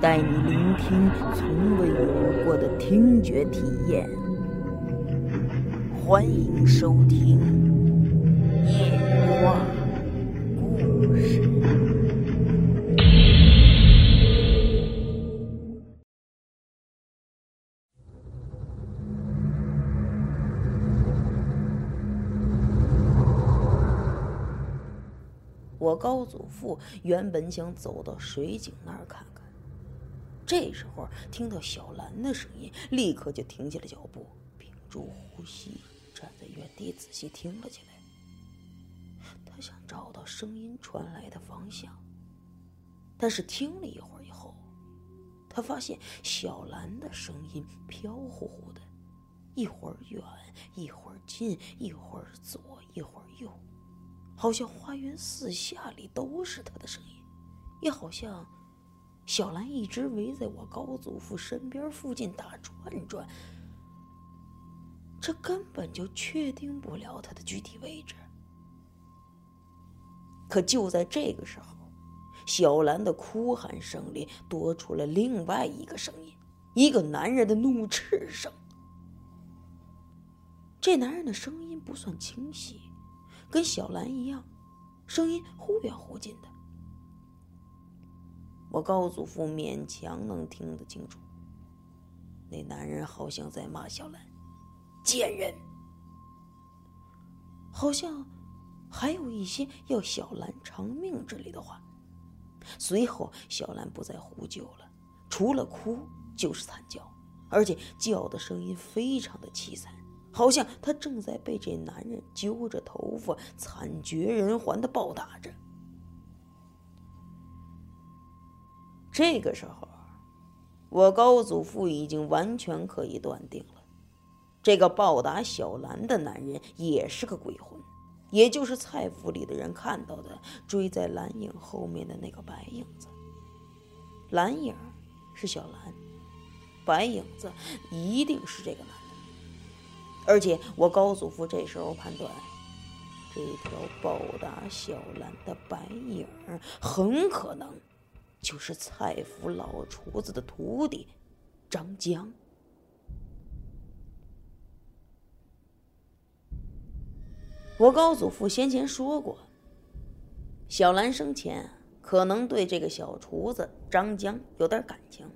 带你聆听从未有过的听觉体验。欢迎收听《夜话故事》。我高祖父原本想走到水井那儿看看，这时候听到小兰的声音，立刻就停下了脚步，屏住呼吸。站在原地仔细听了起来，他想找到声音传来的方向，但是听了一会儿以后，他发现小兰的声音飘忽忽的，一会儿远，一会儿近，一会儿左，一会儿右，好像花园四下里都是他的声音，也好像小兰一直围在我高祖父身边附近打转转。这根本就确定不了他的具体位置。可就在这个时候，小兰的哭喊声里多出了另外一个声音，一个男人的怒斥声。这男人的声音不算清晰，跟小兰一样，声音忽远忽近的。我高祖父勉强能听得清楚，那男人好像在骂小兰。贱人，好像还有一些要小兰偿命之类的话。随后，小兰不再呼救了，除了哭就是惨叫，而且叫的声音非常的凄惨，好像她正在被这男人揪着头发，惨绝人寰的暴打着。这个时候，我高祖父已经完全可以断定了。这个暴打小兰的男人也是个鬼魂，也就是蔡府里的人看到的追在蓝影后面的那个白影子。蓝影是小兰，白影子一定是这个男的。而且我高祖父这时候判断，这条暴打小兰的白影很可能就是蔡府老厨子的徒弟张江。我高祖父先前说过，小兰生前可能对这个小厨子张江有点感情，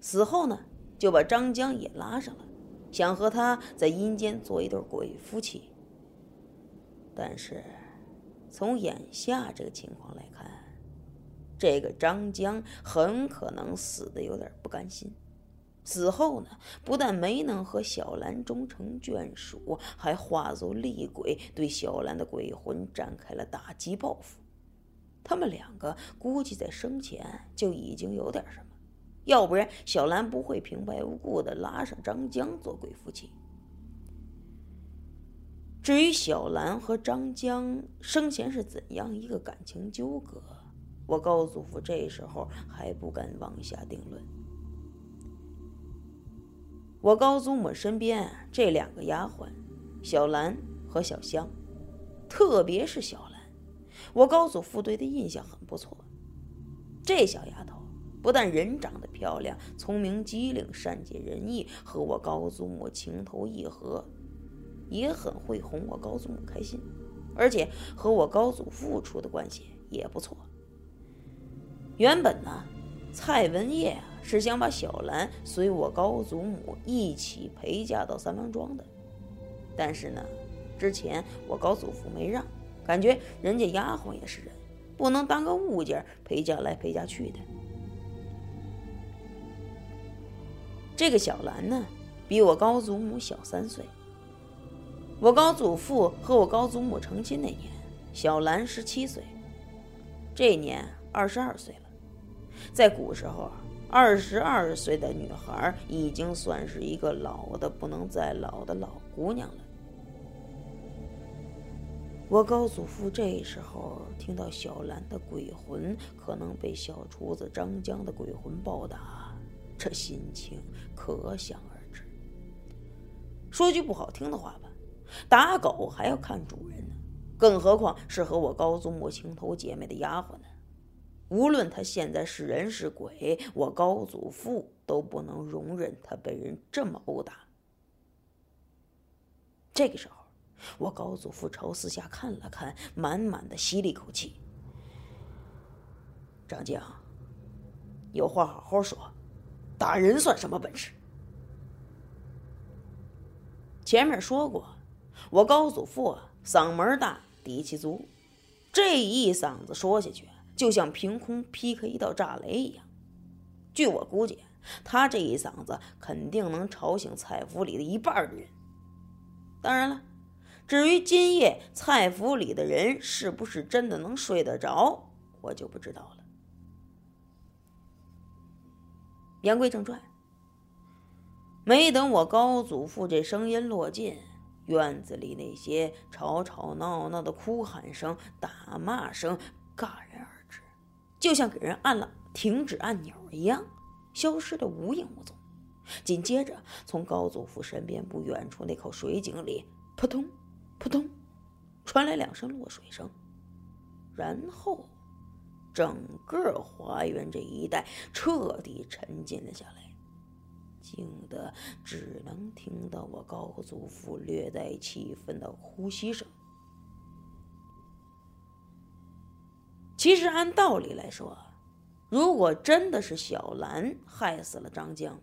死后呢就把张江也拉上了，想和他在阴间做一对鬼夫妻。但是从眼下这个情况来看，这个张江很可能死的有点不甘心。死后呢，不但没能和小兰终成眷属，还化作厉鬼，对小兰的鬼魂展开了打击报复。他们两个估计在生前就已经有点什么，要不然小兰不会平白无故的拉上张江做鬼夫妻。至于小兰和张江生前是怎样一个感情纠葛，我高祖父这时候还不敢妄下定论。我高祖母身边这两个丫鬟，小兰和小香，特别是小兰，我高祖父对她印象很不错。这小丫头不但人长得漂亮、聪明机灵、善解人意，和我高祖母情投意合，也很会哄我高祖母开心，而且和我高祖父处的关系也不错。原本呢，蔡文业。是想把小兰随我高祖母一起陪嫁到三王庄的，但是呢，之前我高祖父没让，感觉人家丫鬟也是人，不能当个物件陪嫁来陪嫁去的。这个小兰呢，比我高祖母小三岁。我高祖父和我高祖母成亲那年，小兰十七岁，这年二十二岁了。在古时候。二十二岁的女孩已经算是一个老的不能再老的老姑娘了。我高祖父这时候听到小兰的鬼魂可能被小厨子张江的鬼魂暴打，这心情可想而知。说句不好听的话吧，打狗还要看主人呢，更何况是和我高祖母情投姐妹的丫鬟呢？无论他现在是人是鬼，我高祖父都不能容忍他被人这么殴打。这个时候。我高祖父朝四下看了看，满满的吸了一口气。张江，有话好好说，打人算什么本事？前面说过，我高祖父啊，嗓门大，底气足，这一嗓子说下去，就像凭空劈开一道炸雷一样。据我估计，他这一嗓子肯定能吵醒蔡府里的一半的人。当然了。至于今夜蔡府里的人是不是真的能睡得着，我就不知道了。言归正传，没等我高祖父这声音落尽，院子里那些吵吵闹闹的哭喊声、打骂声戛然而，就像给人按了停止按钮一样，消失的无影无踪。紧接着，从高祖父身边不远处那口水井里，扑通。扑通，传来两声落水声，然后整个花园这一带彻底沉静了下来，静的只能听到我高祖父略带气愤的呼吸声。其实按道理来说，如果真的是小兰害死了张江，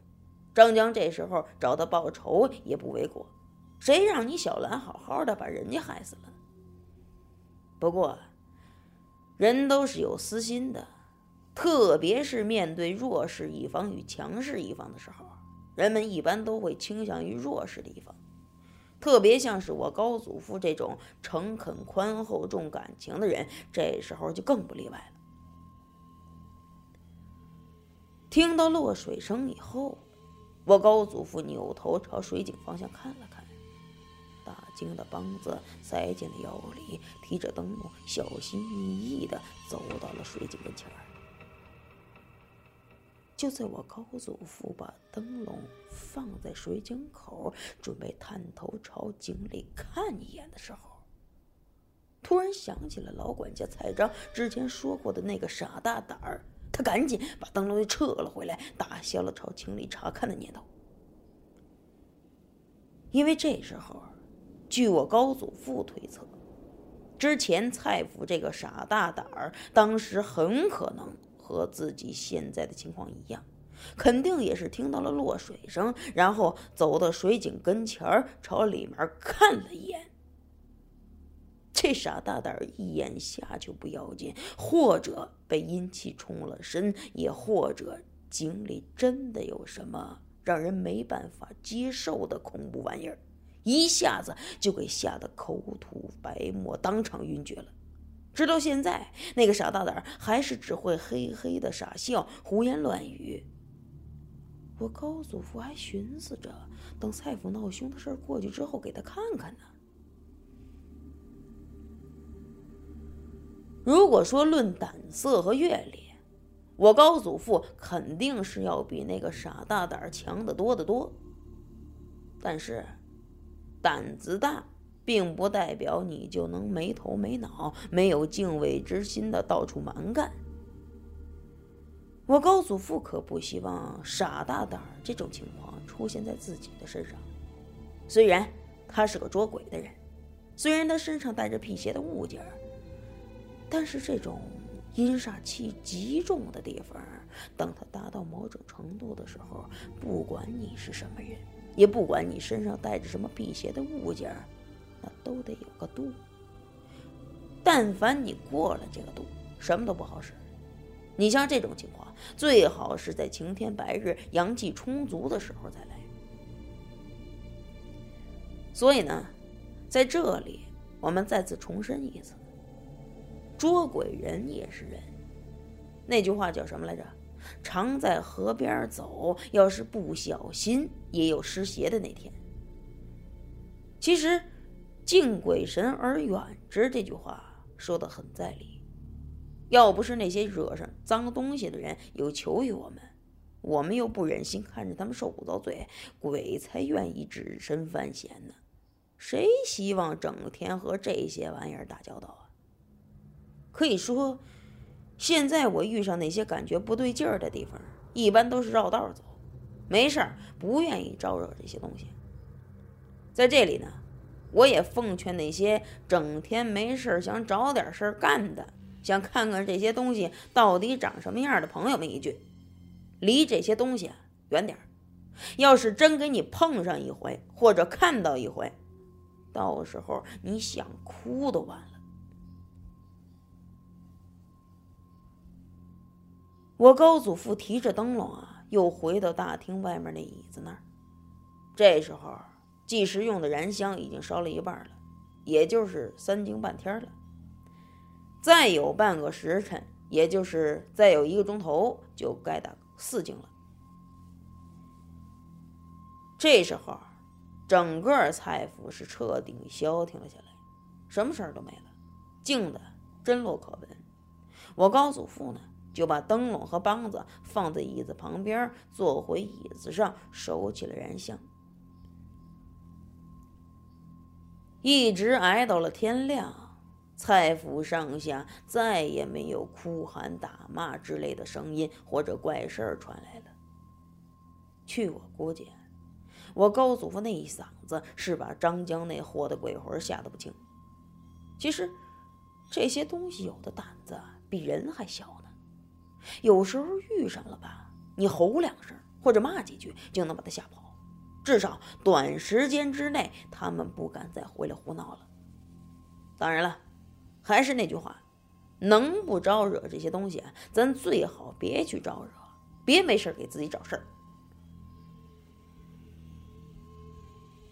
张江这时候找他报仇也不为过。谁让你小兰好好的把人家害死了？不过，人都是有私心的，特别是面对弱势一方与强势一方的时候，人们一般都会倾向于弱势的一方。特别像是我高祖父这种诚恳、宽厚、重感情的人，这时候就更不例外了。听到落水声以后，我高祖父扭头朝水井方向看了看。大惊的梆子塞进了腰里，提着灯笼，小心翼翼地走到了水井跟前儿。就在我高祖父把灯笼放在水井口，准备探头朝井里看一眼的时候，突然想起了老管家蔡章之前说过的那个傻大胆儿，他赶紧把灯笼又撤了回来，打消了朝井里查看的念头。因为这时候。据我高祖父推测，之前蔡府这个傻大胆儿，当时很可能和自己现在的情况一样，肯定也是听到了落水声，然后走到水井跟前儿，朝里面看了一眼。这傻大胆儿一眼下去不要紧，或者被阴气冲了身，也或者井里真的有什么让人没办法接受的恐怖玩意儿。一下子就给吓得口吐白沫，当场晕厥了。直到现在，那个傻大胆还是只会嘿嘿的傻笑，胡言乱语。我高祖父还寻思着，等蔡府闹凶的事过去之后，给他看看呢。如果说论胆色和阅历，我高祖父肯定是要比那个傻大胆强得多得多。但是。胆子大，并不代表你就能没头没脑、没有敬畏之心的到处蛮干。我高祖父可不希望傻大胆这种情况出现在自己的身上。虽然他是个捉鬼的人，虽然他身上带着辟邪的物件但是这种阴煞气极重的地方，等他达到某种程度的时候，不管你是什么人。也不管你身上带着什么辟邪的物件都得有个度。但凡你过了这个度，什么都不好使。你像这种情况，最好是在晴天白日、阳气充足的时候再来。所以呢，在这里我们再次重申一次：捉鬼人也是人。那句话叫什么来着？常在河边走，要是不小心，也有失鞋的那天。其实，“敬鬼神而远之”这句话说的很在理。要不是那些惹上脏东西的人有求于我们，我们又不忍心看着他们受苦遭罪，鬼才愿意只身犯险呢。谁希望整天和这些玩意儿打交道啊？可以说，现在我遇上那些感觉不对劲儿的地方，一般都是绕道走，没事儿不愿意招惹这些东西。在这里呢，我也奉劝那些整天没事想找点事儿干的。想看看这些东西到底长什么样的朋友们一句：离这些东西远点儿。要是真给你碰上一回，或者看到一回，到时候你想哭都晚了。我高祖父提着灯笼啊，又回到大厅外面那椅子那儿。这时候计时用的燃香已经烧了一半了，也就是三更半天了。再有半个时辰，也就是再有一个钟头，就该打四更了。这时候，整个蔡府是彻底消停了下来，什么事儿都没了，静的真落可闻。我高祖父呢，就把灯笼和梆子放在椅子旁边，坐回椅子上，收起了燃香，一直挨到了天亮。蔡府上下再也没有哭喊、打骂之类的声音或者怪事儿传来了。据我估计，我高祖父那一嗓子是把张江那货的鬼魂吓得不轻。其实，这些东西有的胆子比人还小呢。有时候遇上了吧，你吼两声或者骂几句，就能把他吓跑。至少短时间之内，他们不敢再回来胡闹了。当然了。还是那句话，能不招惹这些东西，咱最好别去招惹，别没事给自己找事儿。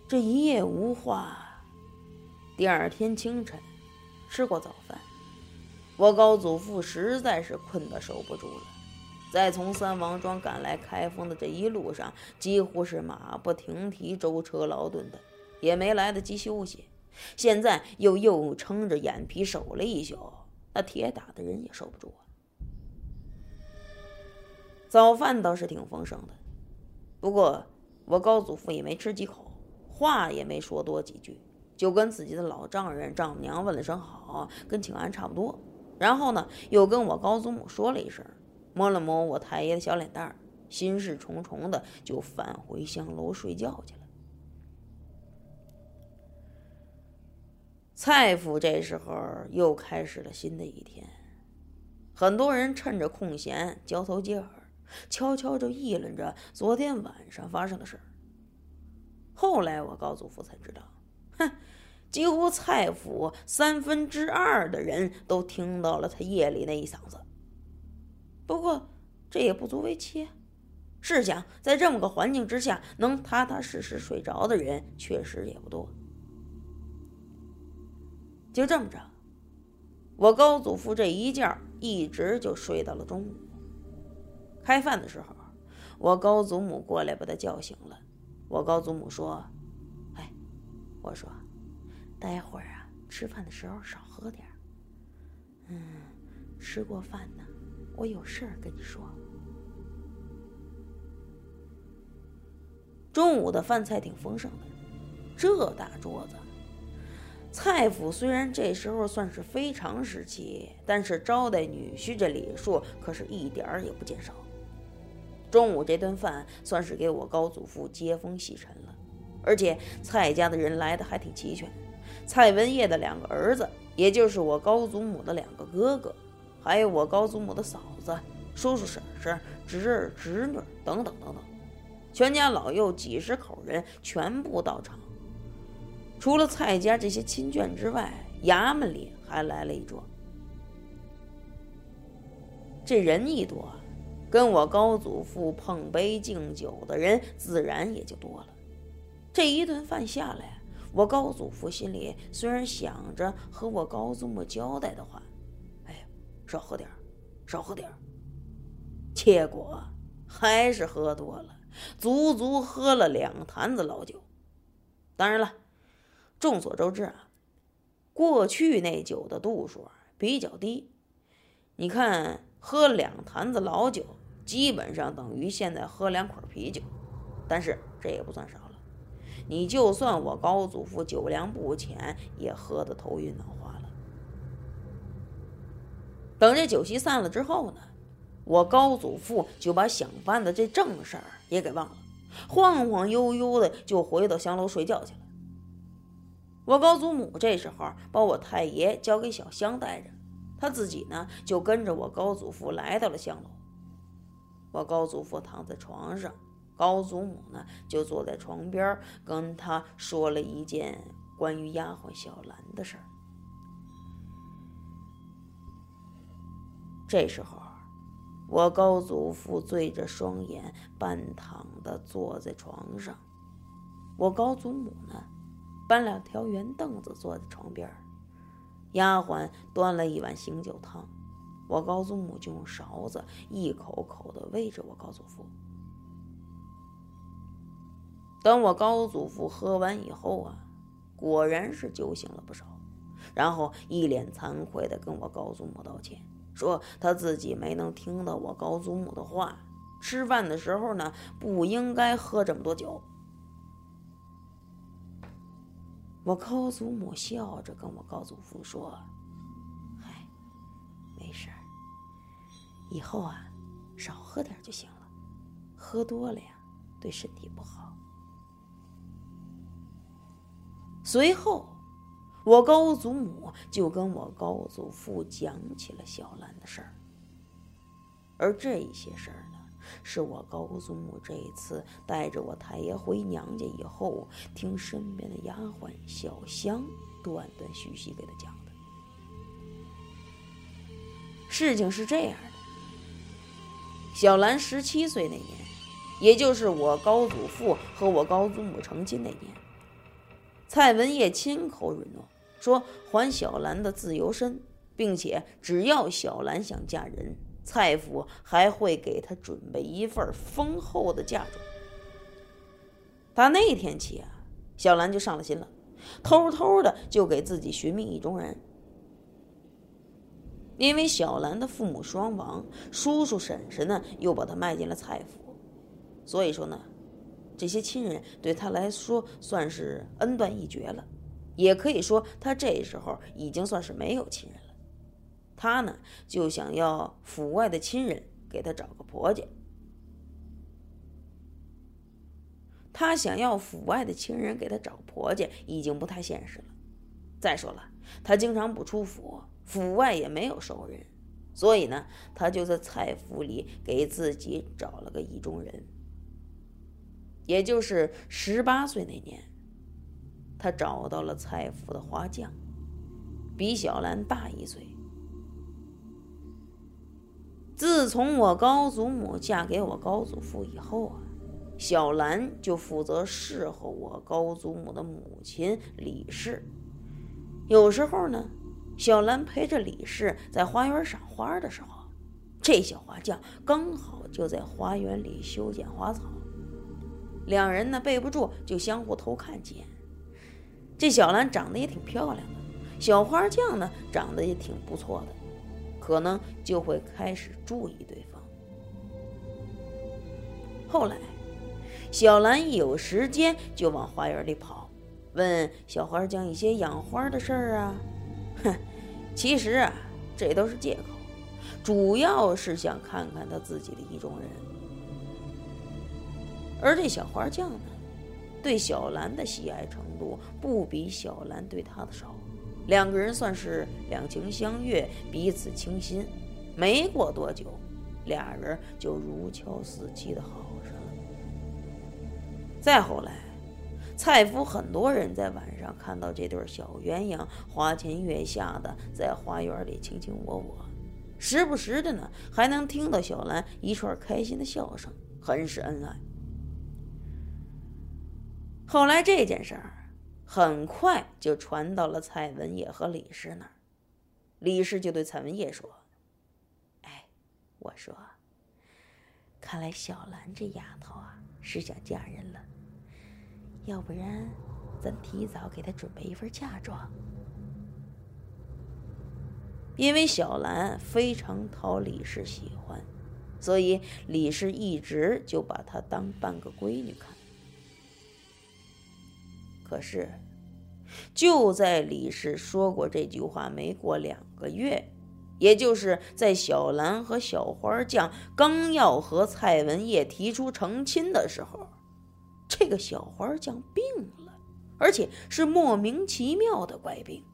这一夜无话，第二天清晨，吃过早饭，我高祖父实在是困得受不住了，在从三王庄赶来开封的这一路上，几乎是马不停蹄、舟车劳顿的，也没来得及休息。现在又又撑着眼皮守了一宿，那铁打的人也受不住啊。早饭倒是挺丰盛的，不过我高祖父也没吃几口，话也没说多几句，就跟自己的老丈人、丈母娘问了声好，跟请安差不多。然后呢，又跟我高祖母说了一声，摸了摸我太爷的小脸蛋儿，心事重重的就返回香楼睡觉去了。蔡府这时候又开始了新的一天，很多人趁着空闲交头接耳，悄悄就议论着昨天晚上发生的事儿。后来我高祖父才知道，哼，几乎蔡府三分之二的人都听到了他夜里那一嗓子。不过这也不足为奇，试想在这么个环境之下，能踏踏实实睡着的人确实也不多。就这么着，我高祖父这一觉一直就睡到了中午。开饭的时候，我高祖母过来把他叫醒了。我高祖母说：“哎，我说，待会儿啊，吃饭的时候少喝点嗯，吃过饭呢，我有事儿跟你说。”中午的饭菜挺丰盛的，这大桌子。蔡府虽然这时候算是非常时期，但是招待女婿这礼数可是一点儿也不减少。中午这顿饭算是给我高祖父接风洗尘了，而且蔡家的人来的还挺齐全。蔡文业的两个儿子，也就是我高祖母的两个哥哥，还有我高祖母的嫂子、叔叔婶婶、侄儿侄女等等等等，全家老幼几十口人全部到场。除了蔡家这些亲眷之外，衙门里还来了一桌。这人一多，跟我高祖父碰杯敬酒的人自然也就多了。这一顿饭下来，我高祖父心里虽然想着和我高祖母交代的话，少喝点少喝点结果还是喝多了，足足喝了两坛子老酒。当然了，众所周知啊，过去那酒的度数比较低。你看，喝两坛子老酒，基本上等于现在喝两捆啤酒。但是这也不算少了。你就算我高祖父酒量不浅，也喝得头晕脑花。等这酒席散了之后呢，我高祖父就把想办的这正事儿也给忘了，晃晃悠悠的就回到香楼睡觉去了。我高祖母这时候把我太爷交给小香带着，他自己呢就跟着我高祖父来到了香楼。我高祖父躺在床上。高祖母呢，就坐在床边，跟他说了一件关于丫鬟小兰的事儿。这时候，我高祖父醉着双眼，半躺的坐在床上。我高祖母呢，搬两条圆凳子坐在床边。丫鬟端了一碗醒酒汤，我高祖母就用勺子一口口的喂着我高祖父。等我高祖父喝完以后啊，果然是酒醒了不少，然后一脸惭愧的跟我高祖母道歉，说他自己没能听到我高祖母的话，吃饭的时候呢不应该喝这么多酒。我高祖母笑着跟我高祖父说：“嗨，没事儿，以后啊少喝点就行了，喝多了呀对身体不好。”随后，我高祖母就跟我高祖父讲起了小兰的事儿。而这些事儿呢，是我高祖母这一次带着我太爷回娘家以后，听身边的丫鬟小香断断续续给他讲的。事情是这样的：小兰十七岁那年，也就是我高祖父和我高祖母成亲那年。蔡文业亲口允诺说还小兰的自由身，并且只要小兰想嫁人，蔡府还会给她准备一份丰厚的嫁妆。打那天起啊，小兰就上了心了，偷偷的就给自己寻觅意中人。因为小兰的父母双亡，叔叔婶婶呢又把她卖进了蔡府，所以说呢。这些亲人对她来说算是恩断义绝了，也可以说他这时候已经算是没有亲人了。他呢就想要府外的亲人给他找个婆家。他想要府外的亲人给他找婆家已经不太现实了。再说了，他经常不出府，府外也没有熟人，所以呢，他就在蔡府里给自己找了个意中人。也就是十八岁那年，他找到了蔡府的花匠，比小兰大一岁。自从我高祖母嫁给我高祖父以后啊，小兰就负责侍候我高祖母的母亲李氏。有时候呢，小兰陪着李氏在花园赏花的时候，这小花匠刚好就在花园里修剪花草。两人呢背不住，就相互偷看几眼。这小兰长得也挺漂亮的，小花匠呢长得也挺不错的，可能就会开始注意对方。后来，小兰一有时间就往花园里跑，问小花匠一些养花的事儿啊。哼，其实啊，这都是借口，主要是想看看他自己的意中人。而这小花匠呢，对小兰的喜爱程度不比小兰对他的少，两个人算是两情相悦，彼此倾心。没过多久，俩人就如胶似漆的好上了。再后来，蔡府很多人在晚上看到这对小鸳鸯花前月下的在花园里卿卿我我，时不时的呢还能听到小兰一串开心的笑声，很是恩爱。后来这件事儿很快就传到了蔡文业和李氏那儿，李氏就对蔡文业说：“哎，我说，看来小兰这丫头啊是想嫁人了，要不然咱提早给她准备一份嫁妆。因为小兰非常讨李氏喜欢，所以李氏一直就把她当半个闺女看。可是，就在李氏说过这句话没过两个月。也就是在小兰和小花匠刚要和蔡文业提出成亲的时候，这个小花匠病了，而且是莫名其妙的怪病。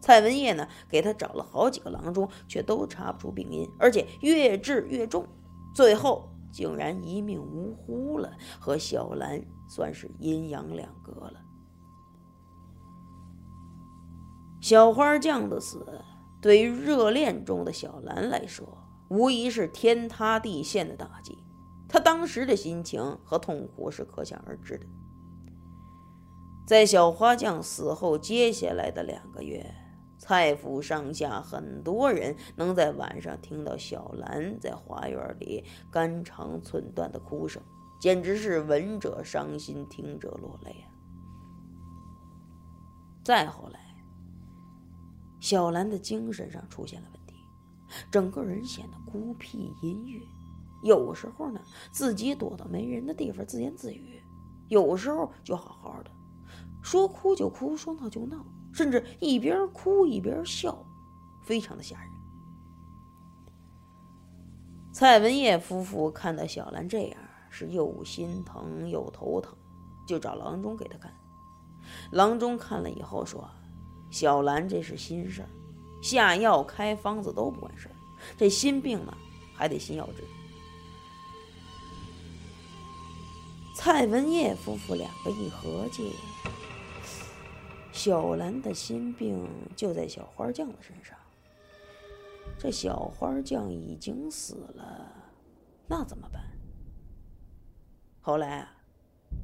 蔡文业呢，给他找了好几个郎中，却都查不出病因，而且越治越重，最后竟然一命呜呼了，和小兰算是阴阳两隔了。小花匠的死。对于热恋中的小兰来说，无疑是天塌地陷的打击。她当时的心情和痛苦是可想而知的。在小花匠死后，接下来的两个月，蔡府上下很多人能在晚上听到小兰在花园里肝肠寸断的哭声，简直是闻者伤心，听者落泪啊！再后来。小兰的精神上出现了问题，整个人显得孤僻阴郁。有时候呢，自己躲到没人的地方自言自语；有时候就好好的，说哭就哭，说闹就闹，甚至一边哭一边笑，非常的吓人。蔡文业夫妇看到小兰这样，是又心疼又头疼，就找郎中给他看。郎中看了以后说。小兰这是心事儿，下药开方子都不管事儿，这心病呢还得心药治。蔡文业夫妇两个一合计，小兰的心病就在小花匠的身上。这小花匠已经死了，那怎么办？后来啊，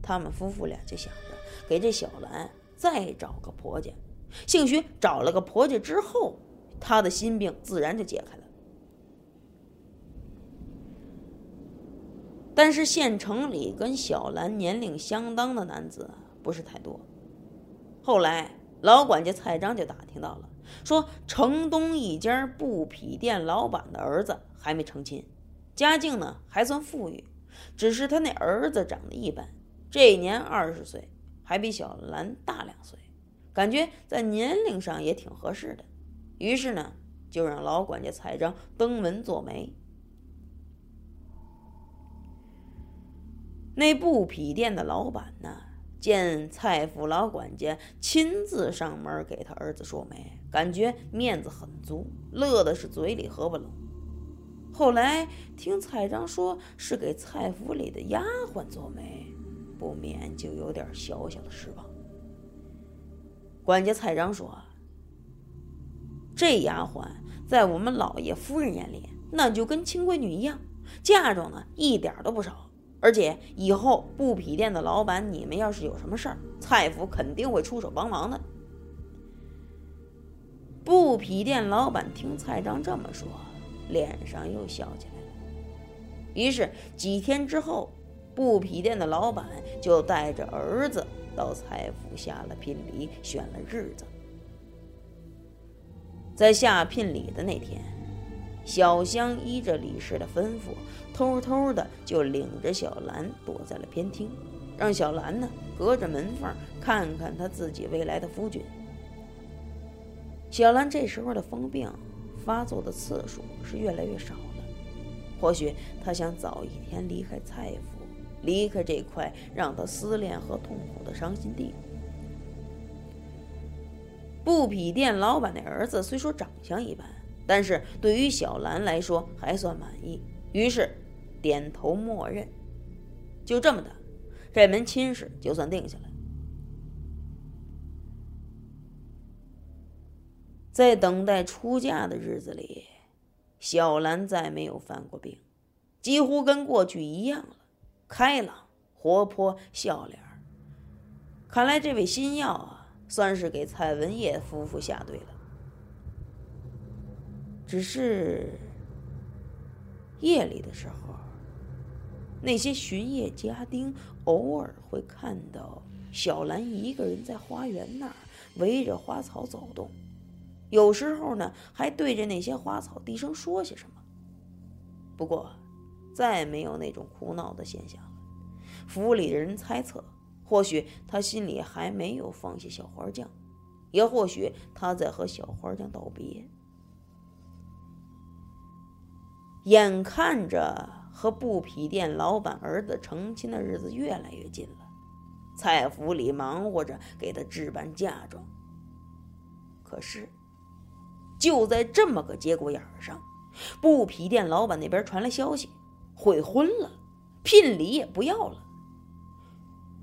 他们夫妇俩就想着给这小兰再找个婆家。兴许找了个婆家之后，他的心病自然就解开了。但是县城里跟小兰年龄相当的男子不是太多。后来老管家蔡章就打听到了，说城东一家布匹店老板的儿子还没成亲，家境呢还算富裕，只是他那儿子长得一般，这年二十岁，还比小兰大两岁。感觉在年龄上也挺合适的，于是呢，就让老管家蔡章登门做媒。那布匹店的老板呢，见蔡府老管家亲自上门给他儿子说媒，感觉面子很足，乐的是嘴里合不拢。后来听蔡章说是给蔡府里的丫鬟做媒，不免就有点小小的失望。管家蔡章说：“这丫鬟在我们老爷夫人眼里，那就跟亲闺女一样，嫁妆呢一点都不少。而且以后布匹店的老板，你们要是有什么事儿，蔡府肯定会出手帮忙的。”布匹店老板听蔡章这么说，脸上又笑起来了。于是几天之后，布匹店的老板就带着儿子。到蔡府下了聘礼，选了日子。在下聘礼的那天，小香依着李氏的吩咐，偷偷的就领着小兰躲在了偏厅，让小兰呢隔着门缝看看她自己未来的夫君。小兰这时候的疯病发作的次数是越来越少了，或许她想早一天离开蔡府。离开这块让他思念和痛苦的伤心地。布匹店老板的儿子虽说长相一般，但是对于小兰来说还算满意，于是点头默认。就这么的，这门亲事就算定下来。在等待出嫁的日子里，小兰再没有犯过病，几乎跟过去一样了。开朗、活泼、笑脸，看来这位新药啊，算是给蔡文业夫妇下对了。只是夜里的时候，那些巡夜家丁偶尔会看到小兰一个人在花园那儿围着花草走动，有时候呢还对着那些花草低声说些什么。不过，再没有那种哭闹的现象了。府里的人猜测，或许他心里还没有放下小花匠，也或许他在和小花匠道别。眼看着和布匹店老板儿子成亲的日子越来越近了，蔡府里忙活着给他置办嫁妆。可是，就在这么个节骨眼上，布匹店老板那边传来消息，悔婚了，聘礼也不要了。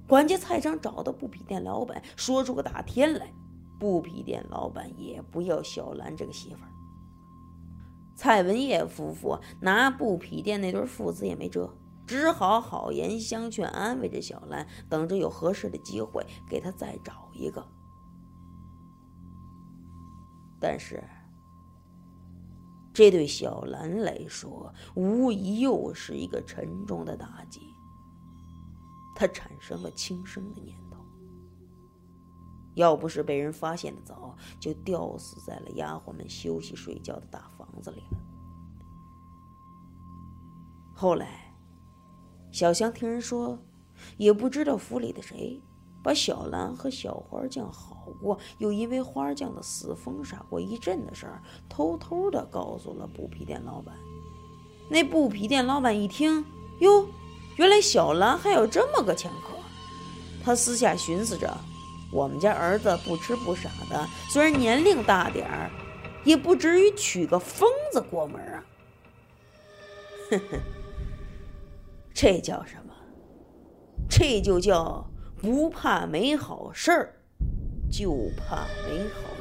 管家蔡章找到布匹店老板，说出个大天来，布匹店老板也不要小兰这个媳妇儿。蔡文业夫妇拿布匹店那对父子也没辙，只好好言相劝，安慰着小兰，等着有合适的机会给她再找一个。但是，这对小兰来说，无疑又是一个沉重的打击。她产生了轻生的念头，要不是被人发现的早，就吊死在了丫鬟们休息睡觉的大房子里了。后来，小香听人说，也不知道府里的谁把小兰和小花匠好过，又因为花匠的死疯傻过一阵的事儿，偷偷的告诉了布匹店老板。那布匹店老板一听，哟。原来小兰还有这么个前科，他私下寻思着，我们家儿子不吃不傻的，虽然年龄大点儿，也不至于娶个疯子过门啊。哼哼，这叫什么？这就叫不怕没好事儿，就怕没好。